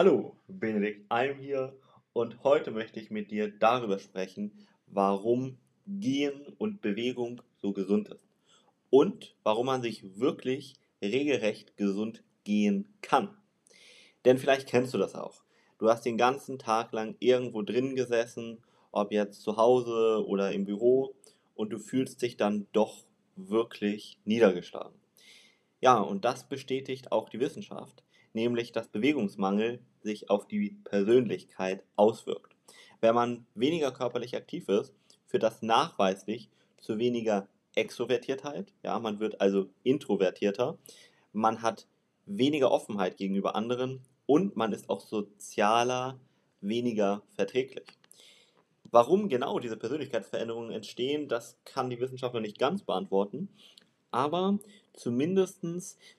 Hallo, Benedikt Alm hier und heute möchte ich mit dir darüber sprechen, warum Gehen und Bewegung so gesund ist und warum man sich wirklich regelrecht gesund gehen kann. Denn vielleicht kennst du das auch. Du hast den ganzen Tag lang irgendwo drin gesessen, ob jetzt zu Hause oder im Büro, und du fühlst dich dann doch wirklich niedergeschlagen. Ja, und das bestätigt auch die Wissenschaft nämlich dass Bewegungsmangel sich auf die Persönlichkeit auswirkt. Wenn man weniger körperlich aktiv ist, führt das nachweislich zu weniger Extrovertiertheit, ja, man wird also introvertierter, man hat weniger Offenheit gegenüber anderen und man ist auch sozialer weniger verträglich. Warum genau diese Persönlichkeitsveränderungen entstehen, das kann die Wissenschaft noch nicht ganz beantworten, aber zumindest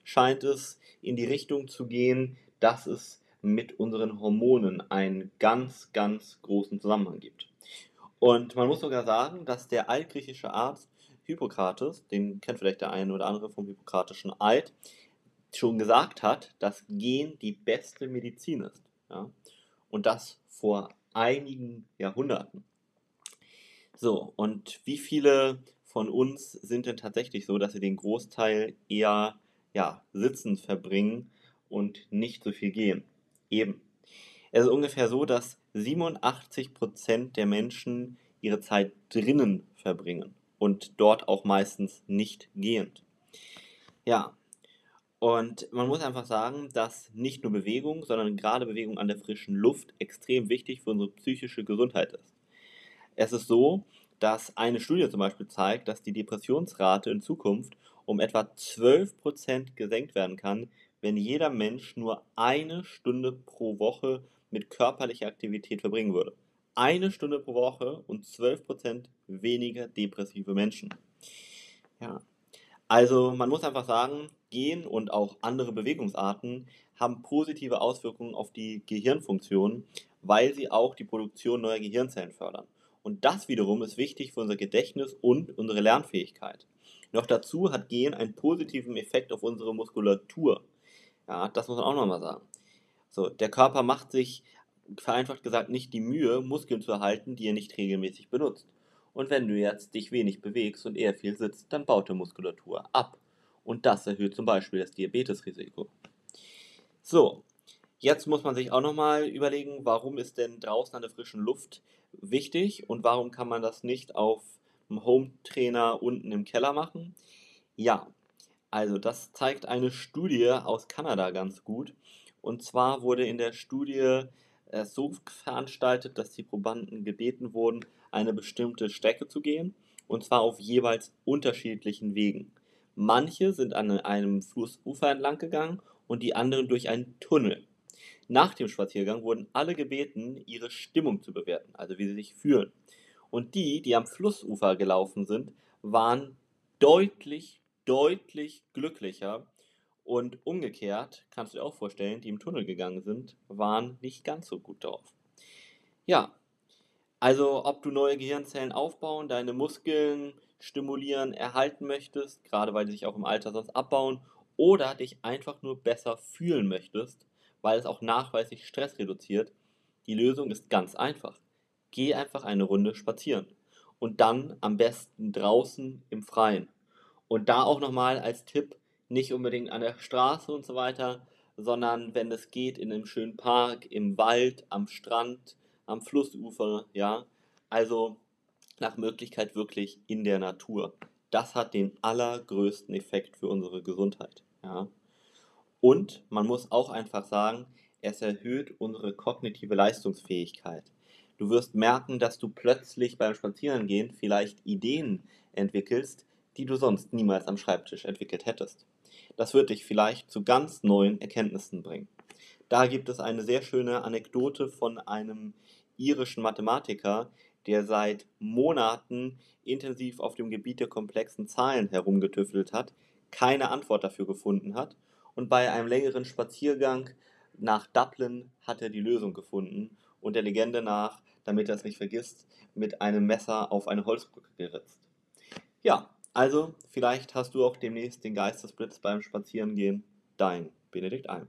scheint es in die Richtung zu gehen, dass es mit unseren Hormonen einen ganz, ganz großen Zusammenhang gibt. Und man muss sogar sagen, dass der altgriechische Arzt Hippokrates, den kennt vielleicht der eine oder andere vom Hippokratischen Eid, schon gesagt hat, dass Gen die beste Medizin ist. Ja? Und das vor einigen Jahrhunderten. So, und wie viele von uns sind denn tatsächlich so, dass sie den Großteil eher ja, sitzend verbringen und nicht so viel gehen. Eben. Es ist ungefähr so, dass 87% der Menschen ihre Zeit drinnen verbringen und dort auch meistens nicht gehend. Ja, und man muss einfach sagen, dass nicht nur Bewegung, sondern gerade Bewegung an der frischen Luft extrem wichtig für unsere psychische Gesundheit ist. Es ist so, dass eine Studie zum Beispiel zeigt, dass die Depressionsrate in Zukunft um etwa 12% gesenkt werden kann, wenn jeder Mensch nur eine Stunde pro Woche mit körperlicher Aktivität verbringen würde. Eine Stunde pro Woche und 12% weniger depressive Menschen. Ja. Also man muss einfach sagen, Gehen und auch andere Bewegungsarten haben positive Auswirkungen auf die Gehirnfunktion, weil sie auch die Produktion neuer Gehirnzellen fördern. Und das wiederum ist wichtig für unser Gedächtnis und unsere Lernfähigkeit. Noch dazu hat Gehen einen positiven Effekt auf unsere Muskulatur. Ja, das muss man auch nochmal sagen. So, der Körper macht sich, vereinfacht gesagt, nicht die Mühe, Muskeln zu erhalten, die er nicht regelmäßig benutzt. Und wenn du jetzt dich wenig bewegst und eher viel sitzt, dann baut der Muskulatur ab. Und das erhöht zum Beispiel das Diabetesrisiko. So, jetzt muss man sich auch nochmal überlegen, warum ist denn draußen an der frischen Luft wichtig und warum kann man das nicht auf dem Home-Trainer unten im Keller machen? Ja, also das zeigt eine Studie aus Kanada ganz gut. Und zwar wurde in der Studie äh, so veranstaltet, dass die Probanden gebeten wurden, eine bestimmte Strecke zu gehen, und zwar auf jeweils unterschiedlichen Wegen. Manche sind an einem Flussufer entlang gegangen und die anderen durch einen Tunnel. Nach dem Spaziergang wurden alle gebeten, ihre Stimmung zu bewerten, also wie sie sich fühlen. Und die, die am Flussufer gelaufen sind, waren deutlich, deutlich glücklicher. Und umgekehrt, kannst du dir auch vorstellen, die im Tunnel gegangen sind, waren nicht ganz so gut drauf. Ja, also ob du neue Gehirnzellen aufbauen, deine Muskeln stimulieren, erhalten möchtest, gerade weil sie sich auch im Alter sonst abbauen, oder dich einfach nur besser fühlen möchtest, weil es auch nachweislich Stress reduziert. Die Lösung ist ganz einfach. Geh einfach eine Runde spazieren. Und dann am besten draußen im Freien. Und da auch nochmal als Tipp, nicht unbedingt an der Straße und so weiter, sondern wenn es geht, in einem schönen Park, im Wald, am Strand, am Flussufer, ja. Also nach Möglichkeit wirklich in der Natur. Das hat den allergrößten Effekt für unsere Gesundheit, ja. Und man muss auch einfach sagen, es erhöht unsere kognitive Leistungsfähigkeit. Du wirst merken, dass du plötzlich beim Spazierengehen vielleicht Ideen entwickelst, die du sonst niemals am Schreibtisch entwickelt hättest. Das wird dich vielleicht zu ganz neuen Erkenntnissen bringen. Da gibt es eine sehr schöne Anekdote von einem irischen Mathematiker, der seit Monaten intensiv auf dem Gebiet der komplexen Zahlen herumgetüftelt hat, keine Antwort dafür gefunden hat und bei einem längeren Spaziergang nach Dublin hat er die Lösung gefunden und der Legende nach, damit er es nicht vergisst, mit einem Messer auf eine Holzbrücke geritzt. Ja, also vielleicht hast du auch demnächst den Geistesblitz beim Spazierengehen. Dein Benedikt Alm.